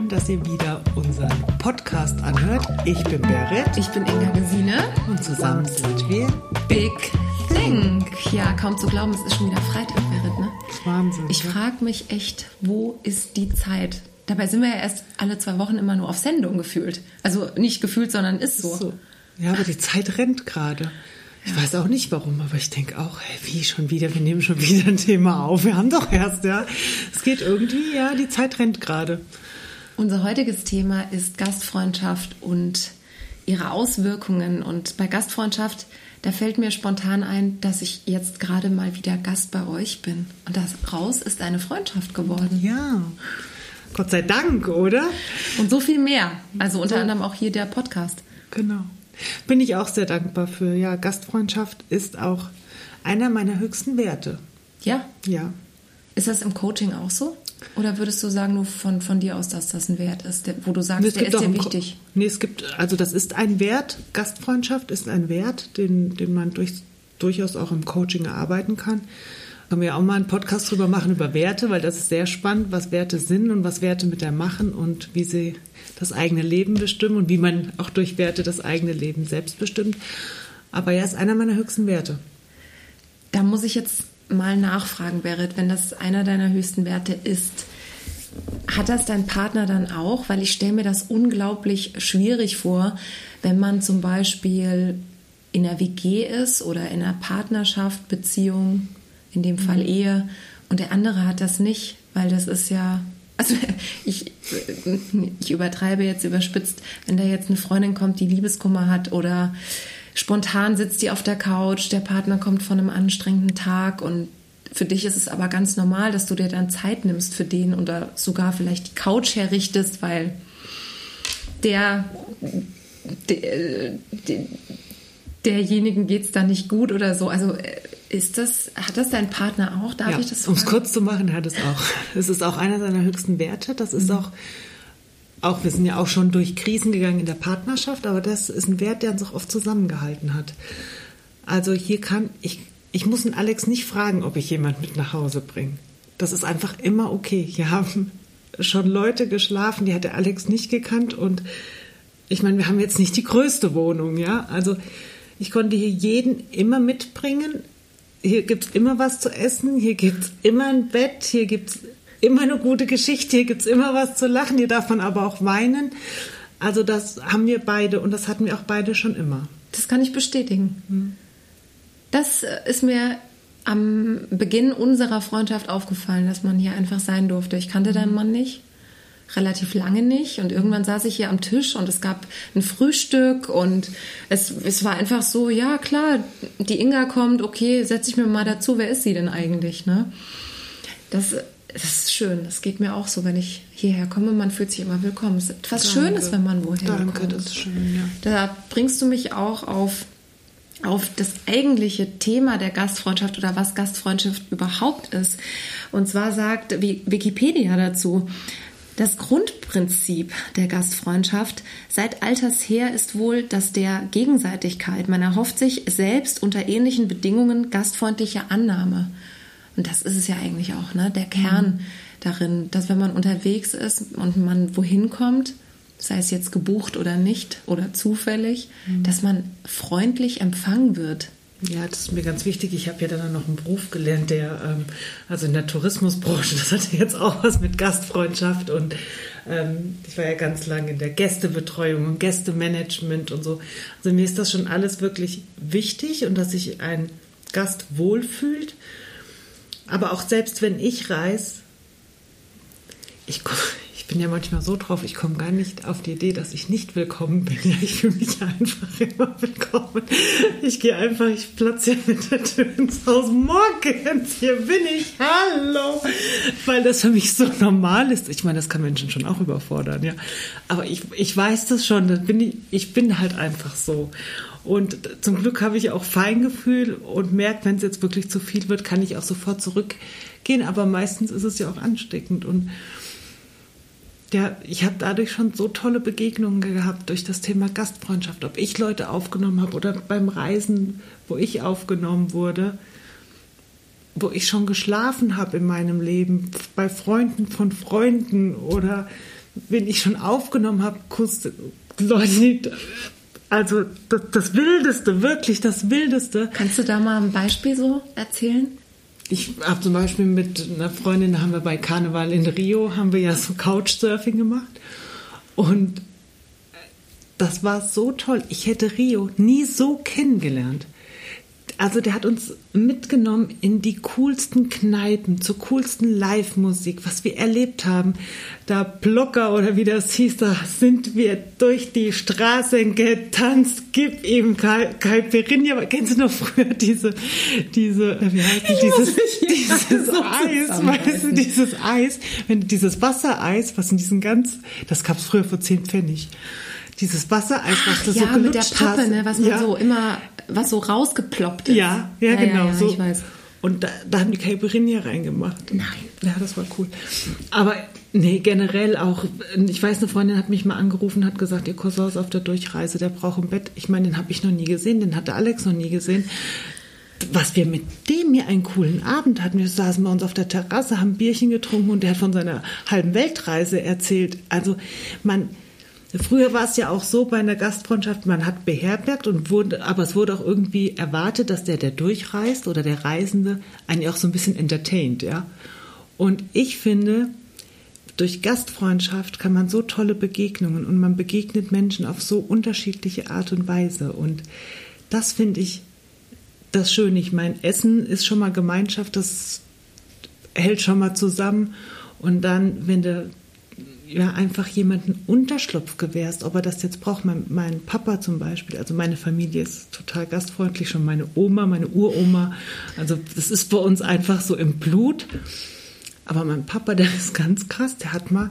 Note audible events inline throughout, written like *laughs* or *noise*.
schön, dass ihr wieder unseren Podcast anhört. Ich bin Berit. Ich bin Inga Gesine. Und zusammen sind wir Big Think. Ja, kaum zu glauben, es ist schon wieder Freitag, Berit, ne? Ist Wahnsinn. Ich frage mich echt, wo ist die Zeit? Dabei sind wir ja erst alle zwei Wochen immer nur auf Sendung gefühlt. Also nicht gefühlt, sondern ist so. so. Ja, aber die Zeit rennt gerade. Ich weiß auch nicht warum, aber ich denke auch, hey, wie schon wieder, wir nehmen schon wieder ein Thema auf. Wir haben doch erst, ja. Es geht irgendwie, ja, die Zeit rennt gerade. Unser heutiges Thema ist Gastfreundschaft und ihre Auswirkungen. Und bei Gastfreundschaft, da fällt mir spontan ein, dass ich jetzt gerade mal wieder Gast bei euch bin. Und das raus ist eine Freundschaft geworden. Ja. Gott sei Dank, oder? Und so viel mehr. Also unter anderem auch hier der Podcast. Genau. Bin ich auch sehr dankbar für. Ja, Gastfreundschaft ist auch einer meiner höchsten Werte. Ja? Ja. Ist das im Coaching auch so? Oder würdest du sagen, nur von, von dir aus, dass das ein Wert ist, der, wo du sagst, Nee, der ist dir wichtig? Nee, es gibt, also das ist ein Wert. Gastfreundschaft ist ein Wert, den, den man durch, durchaus auch im Coaching erarbeiten kann. Können wir auch mal einen Podcast drüber machen, über Werte, weil das ist sehr spannend, was Werte sind und was Werte mit der machen und wie sie das eigene Leben bestimmen und wie man auch durch Werte das eigene Leben selbst bestimmt. Aber ja, ist einer meiner höchsten Werte. Da muss ich jetzt mal nachfragen, Berit, wenn das einer deiner höchsten Werte ist. Hat das dein Partner dann auch? Weil ich stelle mir das unglaublich schwierig vor, wenn man zum Beispiel in einer WG ist oder in einer Partnerschaft, Beziehung, in dem Fall Ehe, und der andere hat das nicht, weil das ist ja, also *laughs* ich, ich übertreibe jetzt überspitzt, wenn da jetzt eine Freundin kommt, die Liebeskummer hat oder spontan sitzt die auf der Couch, der Partner kommt von einem anstrengenden Tag und für dich ist es aber ganz normal, dass du dir dann Zeit nimmst für den oder sogar vielleicht die Couch herrichtest, weil der, der, der derjenigen geht es dann nicht gut oder so. Also ist das, hat das dein Partner auch? Darf ja, ich das Um es kurz zu machen, hat es auch. *laughs* Es ist auch einer seiner höchsten Werte. Das ist auch, auch, wir sind ja auch schon durch Krisen gegangen in der Partnerschaft, aber das ist ein Wert, der uns auch oft zusammengehalten hat. Also hier kann, ich, ich muss den Alex nicht fragen, ob ich jemand mit nach Hause bringe. Das ist einfach immer okay. Hier haben schon Leute geschlafen, die hat der Alex nicht gekannt und ich meine, wir haben jetzt nicht die größte Wohnung, ja. Also ich konnte hier jeden immer mitbringen. Hier gibt es immer was zu essen, hier gibt es immer ein Bett, hier gibt es immer eine gute Geschichte, hier gibt es immer was zu lachen, hier darf man aber auch weinen. Also das haben wir beide und das hatten wir auch beide schon immer. Das kann ich bestätigen. Das äh, ist mir am Beginn unserer Freundschaft aufgefallen, dass man hier einfach sein durfte. Ich kannte deinen Mann nicht, relativ lange nicht. Und irgendwann saß ich hier am Tisch und es gab ein Frühstück und es, es war einfach so, ja klar, die Inga kommt, okay, setze ich mir mal dazu, wer ist sie denn eigentlich? Ne? Das, das ist schön, das geht mir auch so, wenn ich hierher komme, man fühlt sich immer willkommen. Es ist etwas Danke. Schönes, wenn man woher Danke, kommt. das ist schön, ja. Da bringst du mich auch auf, auf das eigentliche Thema der Gastfreundschaft oder was Gastfreundschaft überhaupt ist. Und zwar sagt Wi- Wikipedia dazu, das Grundprinzip der Gastfreundschaft seit alters her ist wohl das der Gegenseitigkeit. Man erhofft sich selbst unter ähnlichen Bedingungen gastfreundliche Annahme. Und das ist es ja eigentlich auch, ne? Der Kern darin, dass wenn man unterwegs ist und man wohin kommt, sei es jetzt gebucht oder nicht oder zufällig, dass man freundlich empfangen wird. Ja, das ist mir ganz wichtig. Ich habe ja dann noch einen Beruf gelernt, der, ähm, also in der Tourismusbranche, *laughs* das hatte jetzt auch was mit Gastfreundschaft und ähm, ich war ja ganz lange in der Gästebetreuung und Gästemanagement und so. Also mir ist das schon alles wirklich wichtig und dass sich ein Gast wohlfühlt. Aber auch selbst wenn ich reise, ich, bin ja manchmal so drauf, ich komme gar nicht auf die Idee, dass ich nicht willkommen bin. *laughs* Ja, ich fühle mich einfach immer willkommen. Ich gehe einfach, ich platze ja mit der Tür ins Haus. Morgens, hier bin ich, hallo. Weil das für mich so normal ist. Ich meine, das kann Menschen schon auch überfordern, ja. Aber ich, ich weiß das schon, das bin ich, ich bin halt einfach so. Und zum Glück habe ich auch Feingefühl und merke, wenn es jetzt wirklich zu viel wird, kann ich auch sofort zurückgehen. Aber meistens ist es ja auch ansteckend. Und ja, ich habe dadurch schon so tolle Begegnungen gehabt durch das Thema Gastfreundschaft. Ob ich Leute aufgenommen habe oder beim Reisen, wo ich aufgenommen wurde, wo ich schon geschlafen habe in meinem Leben, bei Freunden von Freunden oder wenn ich schon aufgenommen habe, Kuss, Leute, also das, das Wildeste, wirklich das Wildeste. Kannst du da mal ein Beispiel so erzählen? Ich habe zum Beispiel mit einer Freundin, haben wir bei Karneval in Rio, haben wir ja so Couchsurfing gemacht. Und das war so toll. Ich hätte Rio nie so kennengelernt. Also der hat uns mitgenommen in die coolsten Kneipen, zur coolsten Live-Musik, was wir erlebt haben. Da Blocker oder wie das hieß, da sind wir durch die Straßen getanzt. Gib ihm Caipirinha. Kennst du noch früher diese, diese, äh, wie heißt die, dieses, dieses *laughs* so Eis, weißt du, dieses Eis, wenn dieses Wassereis, was in diesen ganz, das gab es früher für 10 Pfennig dieses Wassereis, was du ja, so mit der Pappe, hast. ne, was man ja. so immer, was so rausgeploppt ist. Ja, ja, ja genau. Ja, so. Und da, da haben die Caipirinha reingemacht. Nein. Ja, das war cool. Aber nee, generell auch, ich weiß, eine Freundin hat mich mal angerufen, hat gesagt, ihr Cousin ist auf der Durchreise, der braucht ein Bett. Ich meine, den habe ich noch nie gesehen, den hatte Alex noch nie gesehen. Was wir mit dem hier einen coolen Abend hatten. Wir saßen bei uns auf der Terrasse, haben Bierchen getrunken und der hat von seiner halben Weltreise erzählt. Also man, Früher war es ja auch so bei einer Gastfreundschaft, man hat beherbergt und wurde, aber es wurde auch irgendwie erwartet, dass der, der durchreist oder der Reisende, eigentlich auch so ein bisschen entertaint, ja. Und ich finde, durch Gastfreundschaft kann man so tolle Begegnungen und man begegnet Menschen auf so unterschiedliche Art und Weise. Und das finde ich das Schöne. Ich meine, Essen ist schon mal Gemeinschaft, das hält schon mal zusammen. Und dann, wenn du ja einfach jemanden Unterschlupf gewährst, ob er das jetzt braucht. Mein, mein, Papa zum Beispiel, also meine Familie ist total gastfreundlich, schon meine Oma, meine Uroma. Also das ist bei uns einfach so im Blut. Aber mein Papa, der ist ganz krass, der hat mal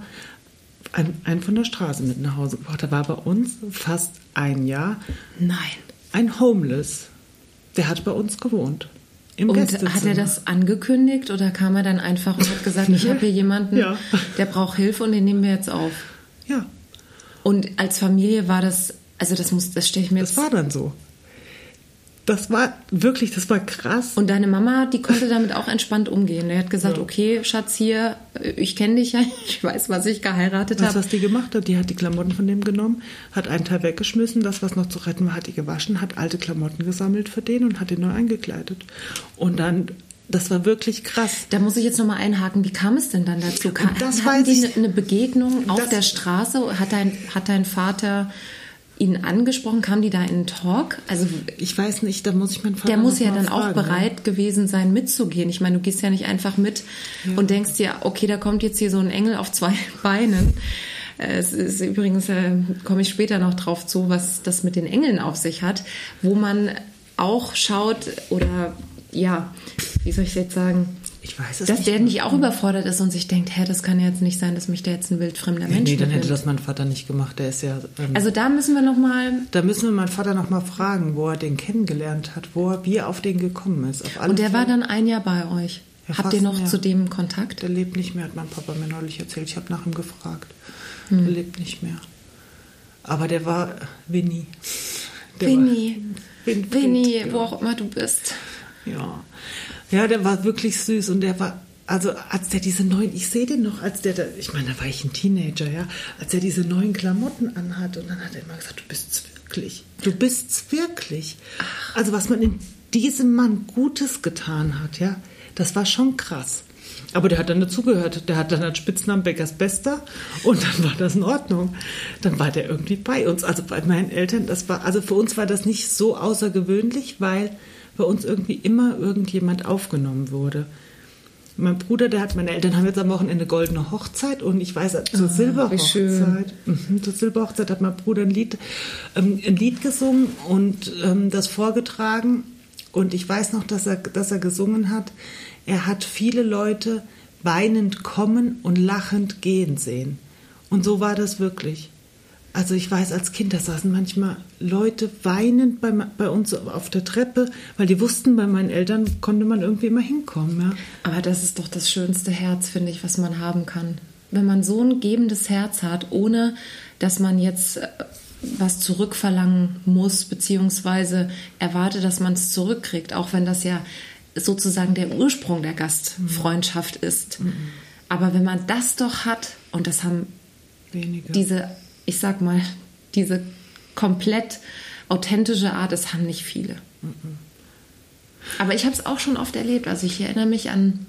einen, einen von der Straße mit nach Hause gebracht. Der war bei uns fast ein Jahr. Nein. Ein Homeless. Der hat bei uns gewohnt. Im und hat er das angekündigt oder kam er dann einfach und hat gesagt, ich habe hier *laughs* jemanden, ja. der braucht Hilfe und den nehmen wir jetzt auf? Ja. Und als Familie war das, also das muss, das stelle ich mir das jetzt. Das war dann so das war wirklich, das war krass. Und deine Mama, die konnte damit auch entspannt umgehen. Er hat gesagt, ja. okay, Schatz, hier, ich kenne dich ja, *laughs* ich weiß, was ich geheiratet habe. Was die gemacht hat, die hat die Klamotten von dem genommen, hat einen Teil weggeschmissen, das, was noch zu retten war, hat die gewaschen, hat alte Klamotten gesammelt für den und hat ihn neu eingekleidet. Und dann das war wirklich krass. Da muss ich jetzt nochmal einhaken. Wie kam es denn dann dazu? Kam, das hatten die eine, eine Begegnung auf der Straße? Hat dein, hat dein Vater ihn angesprochen? Kam die da in einen Talk? Also ich weiß nicht, da muss ich meinen Vater Der muss ja dann fragen, auch ne? bereit ja. gewesen sein, mitzugehen. Ich meine, du gehst ja nicht einfach mit ja. und denkst dir, okay, da kommt jetzt hier so ein Engel auf zwei *laughs* Beinen. Es ist übrigens, äh, komme ich später noch drauf zu, was das mit den Engeln auf sich hat, wo man auch schaut oder ja, wie soll ich jetzt sagen, ich weiß es dass nicht. der nicht auch überfordert ist und sich denkt, hä, das kann jetzt nicht sein, dass mich da jetzt ein wildfremder Mensch Nee, dann hätte das mein Vater nicht gemacht. Der ist ja. Ähm, also da müssen wir noch mal. Da müssen wir meinen Vater noch mal fragen, wo er den kennengelernt hat, wo er, wie er auf den gekommen ist. und der Fälle. war dann ein Jahr bei euch. Ja, Habt ihr noch zu dem Kontakt? Der lebt nicht mehr, hat mein Papa mir neulich erzählt. Ich habe nach ihm gefragt. Hm. Der lebt nicht mehr. Aber der war Winnie. Der Winnie. War, Win, Winnie, ja. wo auch immer du bist. Ja. Ja, der war wirklich süß und der war, also als der diese neuen, ich sehe den noch, als der da, ich meine, da war ich ein Teenager, ja, als er diese neuen Klamotten anhat und dann hat er immer gesagt, du bist's wirklich, du bist's wirklich. Also was man in diesem Mann Gutes getan hat, ja, das war schon krass. Aber der hat dann dazugehört. Der hat dann als Spitznamen Beckers Bester und dann war das in Ordnung. Dann war der irgendwie bei uns. Also bei meinen Eltern, das war, also für uns war das nicht so außergewöhnlich, weil bei uns irgendwie immer irgendjemand aufgenommen wurde. Mein Bruder, der hat, meine Eltern haben jetzt am Wochenende goldene Hochzeit und ich weiß, zur ah, Silberhochzeit, mhm, zur Silberhochzeit hat mein Bruder ein Lied, ähm, ein Lied gesungen und ähm, das vorgetragen. Und ich weiß noch, dass er, dass er gesungen hat, er hat viele Leute weinend kommen und lachend gehen sehen. Und so war das wirklich. Also ich weiß, als Kind, da saßen manchmal Leute weinend bei, bei uns auf der Treppe, weil die wussten, bei meinen Eltern konnte man irgendwie immer hinkommen. Ja. Aber das ist doch das schönste Herz, finde ich, was man haben kann. Wenn man so ein gebendes Herz hat, ohne dass man jetzt äh, was zurückverlangen muss, beziehungsweise erwartet, dass man es zurückkriegt, auch wenn das ja sozusagen der Ursprung der Gastfreundschaft ist. Mhm. Aber wenn man das doch hat, und das haben Wenige. diese, ich sag mal, diese komplett authentische Art, das haben nicht viele. Aber ich habe es auch schon oft erlebt. Also ich erinnere mich an,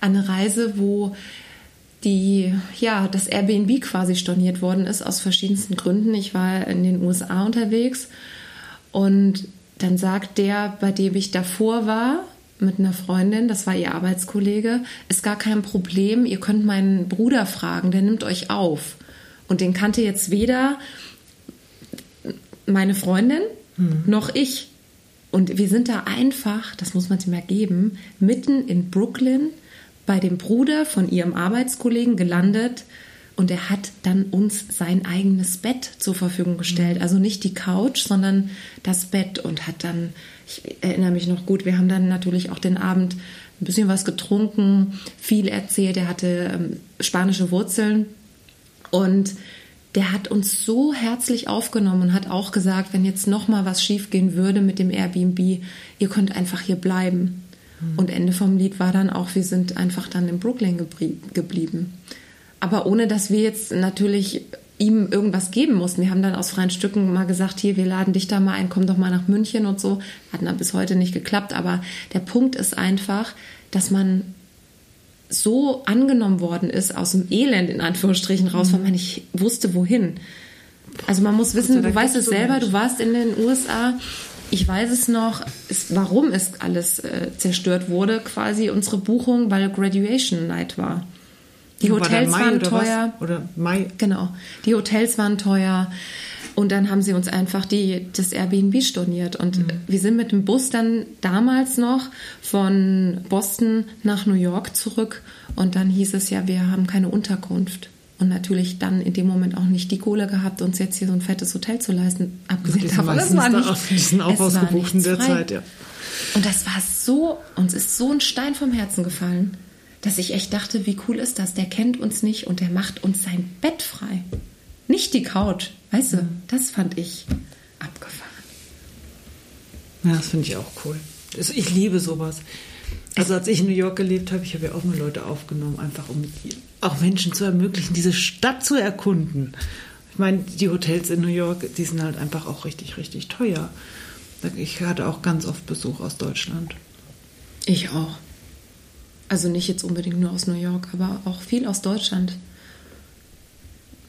an eine Reise, wo die, ja, das Airbnb quasi storniert worden ist aus verschiedensten Gründen. Ich war in den USA unterwegs und dann sagt der, bei dem ich davor war, mit einer Freundin, das war ihr Arbeitskollege, ist gar kein Problem, ihr könnt meinen Bruder fragen, der nimmt euch auf. Und den kannte jetzt weder meine Freundin mhm. noch ich. Und wir sind da einfach, das muss man sich mal geben, mitten in Brooklyn bei dem Bruder von ihrem Arbeitskollegen gelandet und er hat dann uns sein eigenes Bett zur Verfügung gestellt. Also nicht die Couch, sondern das Bett und hat dann, ich erinnere mich noch gut, wir haben dann natürlich auch den Abend ein bisschen was getrunken, viel erzählt. Er hatte ähm, spanische Wurzeln und der hat uns so herzlich aufgenommen und hat auch gesagt, wenn jetzt noch mal was schiefgehen würde mit dem Airbnb, ihr könnt einfach hier bleiben. Mhm. Und Ende vom Lied war dann auch, wir sind einfach dann in Brooklyn geblieben. Aber ohne, dass wir jetzt natürlich ihm irgendwas geben mussten. Wir haben dann aus freien Stücken mal gesagt, hier, wir laden dich da mal ein, komm doch mal nach München und so. Hat dann bis heute nicht geklappt. Aber der Punkt ist einfach, dass man so angenommen worden ist aus dem Elend in Anführungsstrichen raus, weil man nicht wusste, wohin. Also man muss wissen, du weißt es selber, du warst in den USA. Ich weiß es noch, ist, warum es alles äh, zerstört wurde, quasi unsere Buchung, weil Graduation Night war. Die Hotels war waren teuer. Was? Oder Mai? Genau. Die Hotels waren teuer. Und dann haben sie uns einfach die, das Airbnb storniert. Und mhm. wir sind mit dem Bus dann damals noch von Boston nach New York zurück. Und dann hieß es ja, wir haben keine Unterkunft. Und natürlich dann in dem Moment auch nicht die Kohle gehabt, uns jetzt hier so ein fettes Hotel zu leisten. Abgesehen davon, das war nicht, die sind auch ausgebucht in der frei. Zeit, ja. Und das war so, uns ist so ein Stein vom Herzen gefallen, dass ich echt dachte, wie cool ist das? Der kennt uns nicht und der macht uns sein Bett frei. Nicht die Couch. Weißt du, das fand ich abgefahren. Ja, das finde ich auch cool. Ich liebe sowas. Also als ich in New York gelebt habe, ich habe ja auch mal Leute aufgenommen, einfach um auch Menschen zu ermöglichen, diese Stadt zu erkunden. Ich meine, die Hotels in New York, die sind halt einfach auch richtig, richtig teuer. Ich hatte auch ganz oft Besuch aus Deutschland. Ich auch. Also nicht jetzt unbedingt nur aus New York, aber auch viel aus Deutschland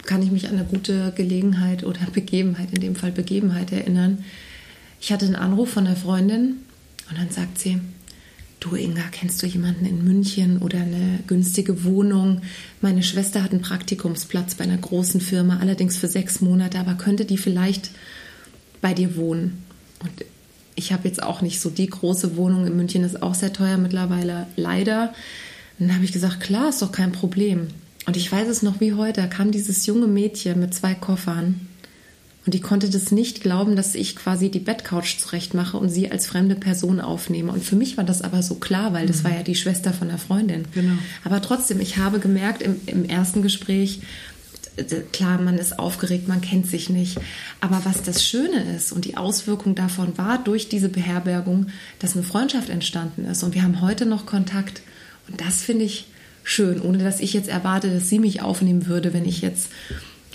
kann ich mich an eine gute Gelegenheit oder *laughs* Begebenheit, in dem Fall Begebenheit erinnern. Ich hatte einen Anruf von einer Freundin und dann sagt sie, du Inga, kennst du jemanden in München oder eine günstige Wohnung? Meine Schwester hat einen Praktikumsplatz bei einer großen Firma, allerdings für sechs Monate, aber könnte die vielleicht bei dir wohnen? Und ich habe jetzt auch nicht so die große Wohnung in München, ist auch sehr teuer mittlerweile, leider. dann habe ich gesagt, klar, ist doch kein Problem. Und ich weiß es noch wie heute, da kam dieses junge Mädchen mit zwei Koffern und die konnte das nicht glauben, dass ich quasi die Bettcouch zurechtmache und sie als fremde Person aufnehme. Und für mich war das aber so klar, weil das mhm. war ja die Schwester von der Freundin. Genau. Aber trotzdem, ich habe gemerkt im, im ersten Gespräch, klar, man ist aufgeregt, man kennt sich nicht. Aber was das Schöne ist und die Auswirkung davon war durch diese Beherbergung, dass eine Freundschaft entstanden ist. Und wir haben heute noch Kontakt. Und das finde ich schön, ohne dass ich jetzt erwarte, dass sie mich aufnehmen würde, wenn ich jetzt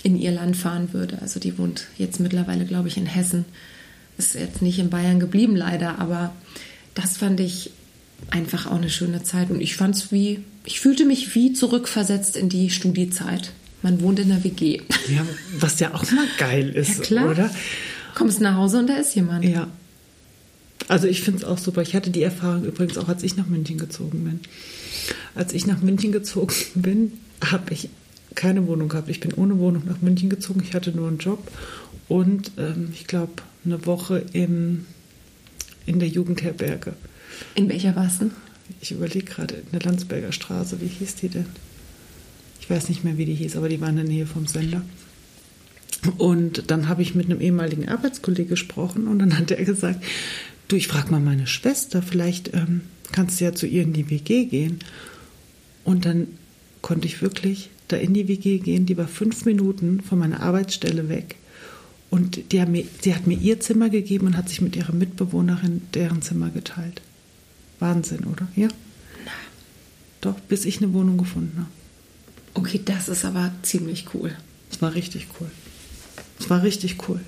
in ihr Land fahren würde. Also die wohnt jetzt mittlerweile, glaube ich, in Hessen. Ist jetzt nicht in Bayern geblieben, leider, aber das fand ich einfach auch eine schöne Zeit. Und ich fand es wie, ich fühlte mich wie zurückversetzt in die Studiezeit. Man wohnt in der WG. Ja, was ja auch mal geil ist, ja, klar. oder? Kommst nach Hause und da ist jemand. Ja. Also ich finde es auch super. Ich hatte die Erfahrung übrigens auch, als ich nach München gezogen bin. Als ich nach München gezogen *laughs* bin, habe ich keine Wohnung gehabt. Ich bin ohne Wohnung nach München gezogen. Ich hatte nur einen Job und ähm, ich glaube eine Woche im, in der Jugendherberge. In welcher warst du? Ich überlege gerade, in der Landsberger Straße. Wie hieß die denn? Ich weiß nicht mehr, wie die hieß, aber die war in der Nähe vom Sender. Und dann habe ich mit einem ehemaligen Arbeitskollegen gesprochen und dann hat er gesagt, du, ich frage mal meine Schwester, vielleicht ähm, kannst du ja zu ihr in die WG gehen. Und dann konnte ich wirklich da in die WG gehen, die war fünf Minuten von meiner Arbeitsstelle weg. Und die hat mir, sie hat mir ihr Zimmer gegeben und hat sich mit ihrer Mitbewohnerin deren Zimmer geteilt. Wahnsinn, oder? Ja? Na. Doch, bis ich eine Wohnung gefunden habe. Okay, das ist aber ziemlich cool. Es war richtig cool. Es war richtig cool.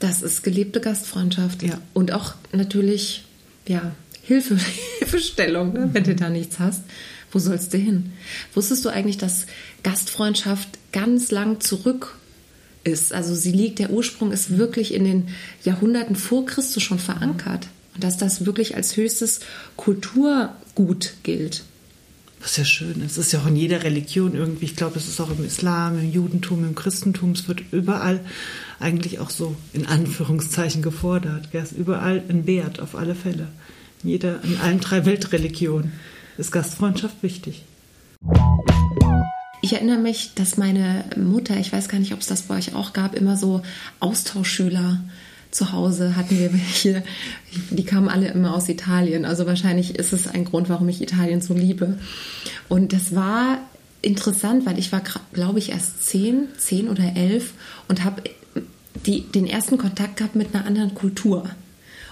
Das ist gelebte Gastfreundschaft. Ja. Und auch natürlich, ja, Hilfe, *laughs* Hilfestellung, ne? wenn du da nichts hast. Wo sollst du hin? Wusstest du eigentlich, dass Gastfreundschaft ganz lang zurück ist? Also sie liegt, der Ursprung ist wirklich in den Jahrhunderten vor Christus schon verankert. Und dass das wirklich als höchstes Kulturgut gilt. Was ja schön ist. Es ist ja auch in jeder Religion irgendwie. Ich glaube, es ist auch im Islam, im Judentum, im Christentum. Es wird überall eigentlich auch so in Anführungszeichen gefordert. Es ist überall ein Wert, auf alle Fälle. In, jeder, in allen drei Weltreligionen ist Gastfreundschaft wichtig. Ich erinnere mich, dass meine Mutter, ich weiß gar nicht, ob es das bei euch auch gab, immer so Austauschschüler zu Hause hatten wir welche, die kamen alle immer aus Italien. Also wahrscheinlich ist es ein Grund, warum ich Italien so liebe. Und das war interessant, weil ich war, glaube ich, erst zehn, zehn oder elf und habe den ersten Kontakt gehabt mit einer anderen Kultur.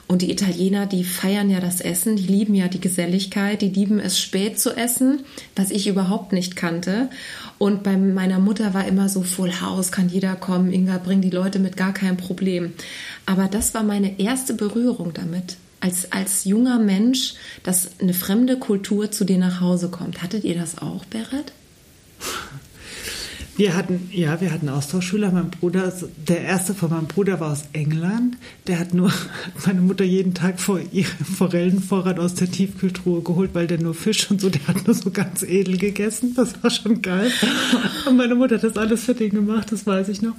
Und die Italiener, die feiern ja das Essen, die lieben ja die Geselligkeit, die lieben es spät zu essen, was ich überhaupt nicht kannte. Und bei meiner Mutter war immer so Full House, kann jeder kommen, Inga, bring die Leute mit gar kein Problem. Aber das war meine erste Berührung damit. Als, als junger Mensch, dass eine fremde Kultur zu dir nach Hause kommt. Hattet ihr das auch, Berit? Wir hatten, ja, wir hatten Austauschschüler. Mein Bruder, der erste von meinem Bruder war aus England. Der hat nur, *laughs* meine Mutter jeden Tag vor ihren Forellenvorrat aus der Tiefkühltruhe geholt, weil der nur Fisch und so, der hat nur so ganz edel gegessen. Das war schon geil. Und meine Mutter hat das alles für den gemacht, das weiß ich noch.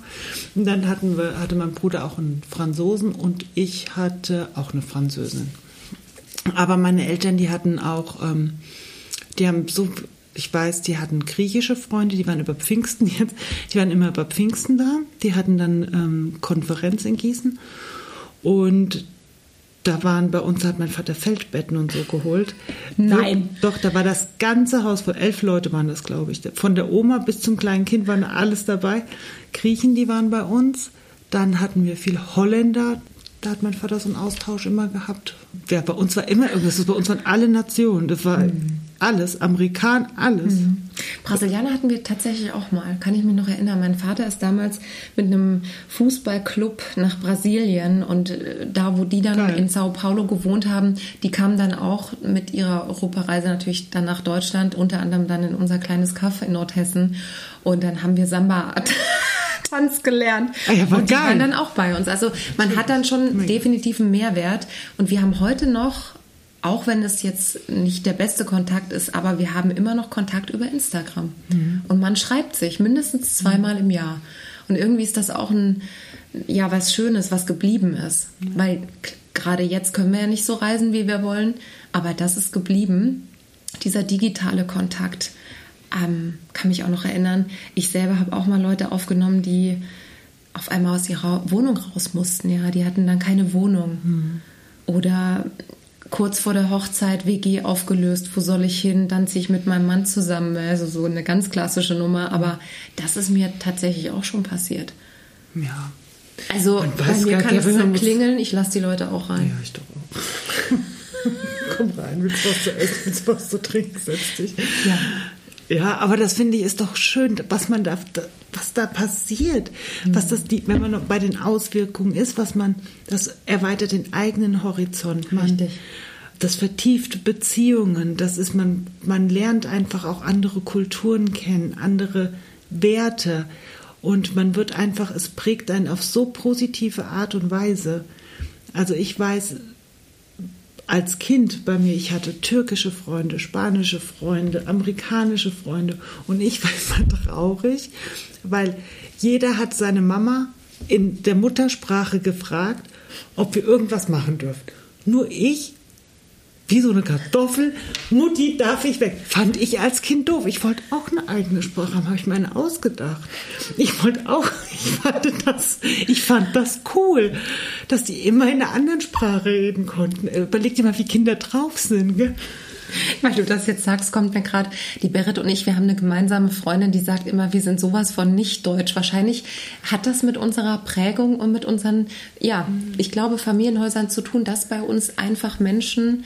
Und dann hatten wir, hatte mein Bruder auch einen Franzosen und ich hatte auch eine Französin. Aber meine Eltern, die hatten auch, ähm, die haben so ich weiß, die hatten griechische Freunde, die waren über Pfingsten jetzt, die waren immer über Pfingsten da. Die hatten dann ähm, Konferenz in Gießen und da waren bei uns, hat mein Vater Feldbetten und so geholt. Nein. Doch, da war das ganze Haus von elf Leute waren das, glaube ich. Von der Oma bis zum kleinen Kind waren alles dabei. Griechen, die waren bei uns. Dann hatten wir viel Holländer. Da hat mein Vater so einen Austausch immer gehabt. Ja, bei uns war immer irgendwas. Bei uns waren alle Nationen. Das war mhm alles, Amerikan, alles. Mhm. Brasilianer hatten wir tatsächlich auch mal, kann ich mich noch erinnern. Mein Vater ist damals mit einem Fußballclub nach Brasilien und äh, da, wo die dann Geil. in Sao Paulo gewohnt haben, die kamen dann auch mit ihrer Europareise natürlich dann nach Deutschland, unter anderem dann in unser kleines Kaff in Nordhessen und dann haben wir Samba *laughs* Tanz gelernt. Ah ja, und die geil. waren dann auch bei uns. Also man hat dann schon definitiv einen Mehrwert. Und wir haben heute noch auch wenn es jetzt nicht der beste Kontakt ist, aber wir haben immer noch Kontakt über Instagram. Mhm. Und man schreibt sich mindestens zweimal im Jahr. Und irgendwie ist das auch ein, ja, was Schönes, was geblieben ist. Mhm. Weil gerade jetzt können wir ja nicht so reisen, wie wir wollen, aber das ist geblieben. Dieser digitale Kontakt. Ähm, kann mich auch noch erinnern, ich selber habe auch mal Leute aufgenommen, die auf einmal aus ihrer Wohnung raus mussten. Ja, die hatten dann keine Wohnung. Mhm. Oder kurz vor der Hochzeit WG aufgelöst, wo soll ich hin? Dann ziehe ich mit meinem Mann zusammen. Also so eine ganz klassische Nummer. Aber das ist mir tatsächlich auch schon passiert. Ja. Also bei mir kann es dann klingeln, ich lasse die Leute auch rein. Ja, ich doch auch. *laughs* Komm rein, willst du was zu essen, willst du was zu trinken, setz dich. Ja. Ja, aber das finde ich ist doch schön, was man da, was da passiert, mhm. was das, die, wenn man bei den Auswirkungen ist, was man, das erweitert den eigenen Horizont. Man, Richtig. Das vertieft Beziehungen, das ist man, man lernt einfach auch andere Kulturen kennen, andere Werte und man wird einfach, es prägt einen auf so positive Art und Weise. Also ich weiß, als Kind bei mir, ich hatte türkische Freunde, spanische Freunde, amerikanische Freunde und ich *laughs* war immer traurig, weil jeder hat seine Mama in der Muttersprache gefragt, ob wir irgendwas machen dürfen. Nur ich wie so eine Kartoffel. Mutti, darf ich weg? Fand ich als Kind doof. Ich wollte auch eine eigene Sprache haben, habe ich mir eine ausgedacht. Ich wollte auch, *laughs* ich fand das, ich fand das cool, dass die immer in einer anderen Sprache reden konnten. Überleg dir mal, wie Kinder drauf sind, gell? Weil du das jetzt sagst, kommt mir gerade die Berit und ich, wir haben eine gemeinsame Freundin, die sagt immer, wir sind sowas von nicht deutsch. Wahrscheinlich hat das mit unserer Prägung und mit unseren, ja, ich glaube, Familienhäusern zu tun, dass bei uns einfach Menschen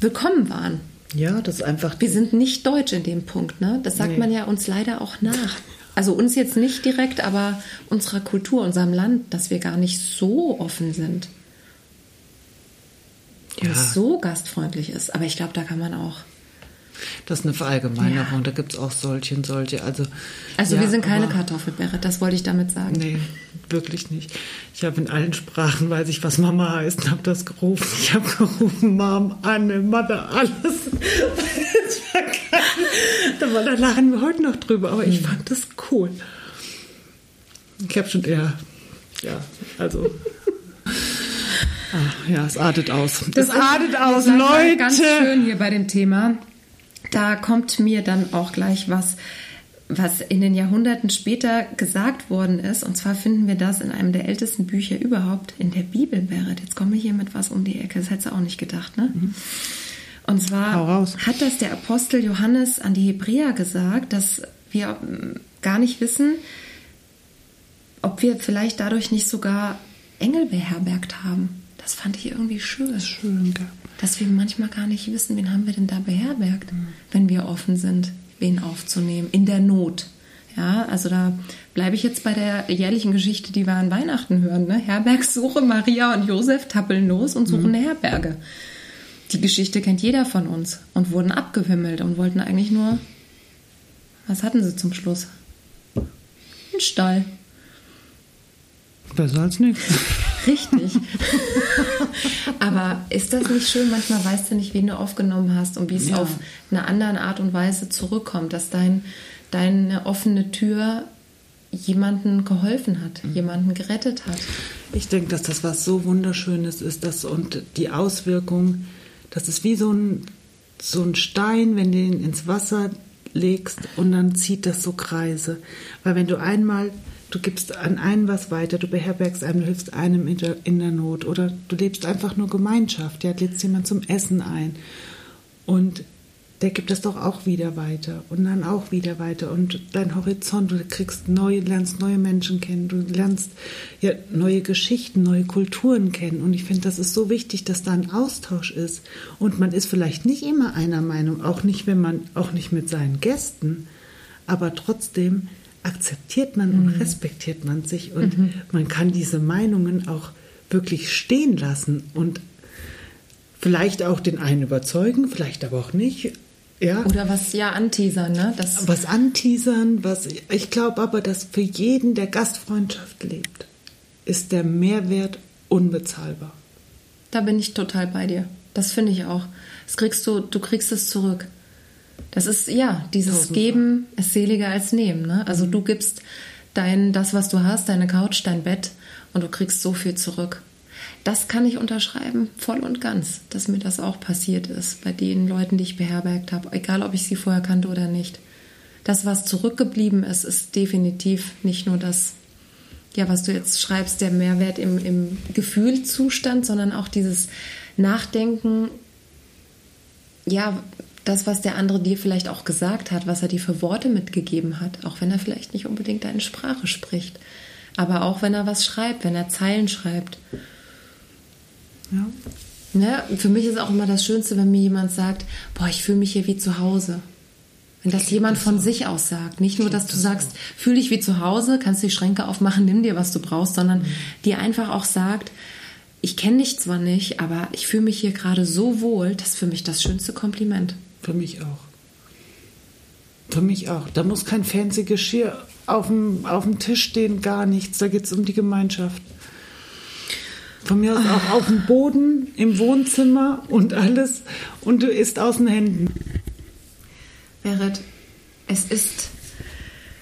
willkommen waren. Ja, das ist einfach. Wir sind nicht deutsch in dem Punkt, ne? Das sagt Nee. man ja uns leider auch nach. Also uns jetzt nicht direkt, aber unserer Kultur, unserem Land, dass wir gar nicht so offen sind. Und Ja. so gastfreundlich ist. Aber ich glaube, da kann man auch. Das ist eine Verallgemeinerung. Ja. Da gibt es auch solche und solche. Also, Also ja, wir sind keine Kartoffelbeere, das wollte ich damit sagen. Nee, wirklich nicht. Ich habe in allen Sprachen, weiß ich, was Mama heißt, und habe das gerufen. Ich habe gerufen, Mom, Anne, Mother, alles. Das war geil. da, war, da lachen wir heute noch drüber, aber Hm. ich fand das cool. Ich habe schon eher, ja, also. Ah, ja, es artet aus. es artet aus, Leute. Ganz schön hier bei dem Thema. Da kommt mir dann auch gleich was, was in den Jahrhunderten später gesagt worden ist. Und zwar finden wir das in einem der ältesten Bücher überhaupt, in der Bibel, Berit. Jetzt komme ich hier mit was um die Ecke. Das hättest du auch nicht gedacht, ne? Und zwar Mhm. Hau raus. hat das der Apostel Johannes an die Hebräer gesagt, dass wir gar nicht wissen, ob wir vielleicht dadurch nicht sogar Engel beherbergt haben. Das fand ich irgendwie schön. Schön, gell? Dass wir manchmal gar nicht wissen, wen haben wir denn da beherbergt, wenn wir offen sind, wen aufzunehmen, in der Not. Ja, also da bleibe ich jetzt bei der jährlichen Geschichte, die wir an Weihnachten hören. Ne? Herbergssuche, Maria und Josef tappeln los und suchen eine Herberge. Die Geschichte kennt jeder von uns und wurden abgewimmelt und wollten eigentlich nur, was hatten sie zum Schluss? Einen Stall. Besser als nichts. Richtig. *laughs* Aber ist das nicht schön? Manchmal weißt du nicht, wen du aufgenommen hast und wie es Ja. auf eine andere Art und Weise zurückkommt, dass dein, deine offene Tür jemanden geholfen hat, jemanden gerettet hat. Ich denke, dass das was so Wunderschönes ist, dass und die Auswirkung, das ist wie so ein, so ein Stein, wenn du ihn ins Wasser legst und dann zieht das so Kreise. Weil wenn du einmal, du gibst an einen was weiter, du beherbergst einem, du hilfst einem in der, in der Not oder du lebst einfach nur Gemeinschaft, ja, lädst jemand zum Essen ein. Und der gibt es doch auch wieder weiter und dann auch wieder weiter. Und dein Horizont, du kriegst neue, lernst neue Menschen kennen, du lernst ja neue Geschichten, neue Kulturen kennen. Und ich finde, das ist so wichtig, dass da ein Austausch ist. Und man ist vielleicht nicht immer einer Meinung, auch nicht, wenn man, auch nicht mit seinen Gästen, aber trotzdem akzeptiert man und respektiert man sich und man kann diese Meinungen auch wirklich stehen lassen und vielleicht auch den einen überzeugen, vielleicht aber auch nicht. Ja, Oder was ja anteasern, ne? Das, was anteasern, was ich glaube aber, dass für jeden, der Gastfreundschaft lebt, ist der Mehrwert unbezahlbar. da bin ich total bei dir. Das finde ich auch. Das kriegst du, du kriegst es zurück. Das ist, ja, dieses Tausendfach. Geben ist seliger als Nehmen. Ne? Also du gibst dein, das, was du hast, deine Couch, dein Bett und du kriegst so viel zurück. Das kann ich unterschreiben, voll und ganz, dass mir das auch passiert ist bei den Leuten, die ich beherbergt habe, egal ob ich sie vorher kannte oder nicht. Das, was zurückgeblieben ist, ist definitiv nicht nur das, ja, was du jetzt schreibst, der Mehrwert im, im Gefühlzustand, sondern auch dieses Nachdenken, ja, das, was der andere dir vielleicht auch gesagt hat, was er dir für Worte mitgegeben hat, auch wenn er vielleicht nicht unbedingt deine Sprache spricht, aber auch wenn er was schreibt, wenn er Zeilen schreibt. Ja. Ne? Für mich ist auch immer das Schönste, wenn mir jemand sagt, boah, ich fühle mich hier wie zu Hause. Wenn das jemand von sich aus sagt. Nicht nur, dass du sagst, fühl dich wie zu Hause, kannst die Schränke aufmachen, nimm dir, was du brauchst, sondern dir einfach auch sagt, ich kenne dich zwar nicht, aber ich fühle mich hier gerade so wohl, das ist für mich das schönste Kompliment. Für mich auch. Für mich auch. Da muss kein fancy Geschirr auf dem, auf dem Tisch stehen, gar nichts. Da geht es um die Gemeinschaft. Von mir aus auch auf dem Boden, im Wohnzimmer und alles. Und du isst aus den Händen. Berit, es ist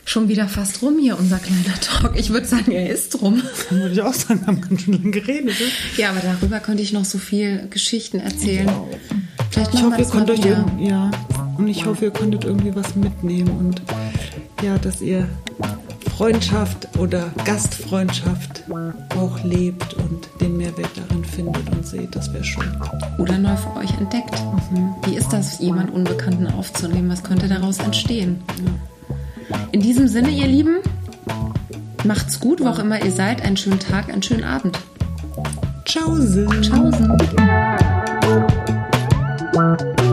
schon wieder fast rum hier, unser kleiner Talk. Ich würde sagen, er ist rum. Dann würde ich auch sagen, haben ganz schön lange geredet. Ne? Ja, aber darüber könnte ich noch so viel Geschichten erzählen. Vielleicht Ich hoffe, ihr konntet irgendwie, ja, und ich hoffe, ihr konntet irgendwie was mitnehmen und ja, dass ihr Freundschaft oder Gastfreundschaft auch lebt und den Mehrwert darin findet und seht, das wäre schön. oder neu für euch entdeckt. Wie ist das, jemand Unbekannten aufzunehmen? Was könnte daraus entstehen? In diesem Sinne, ihr Lieben, macht's gut, wo auch immer ihr seid. Einen schönen Tag, einen schönen Abend. Tschaußen. Tschaußen. Bye.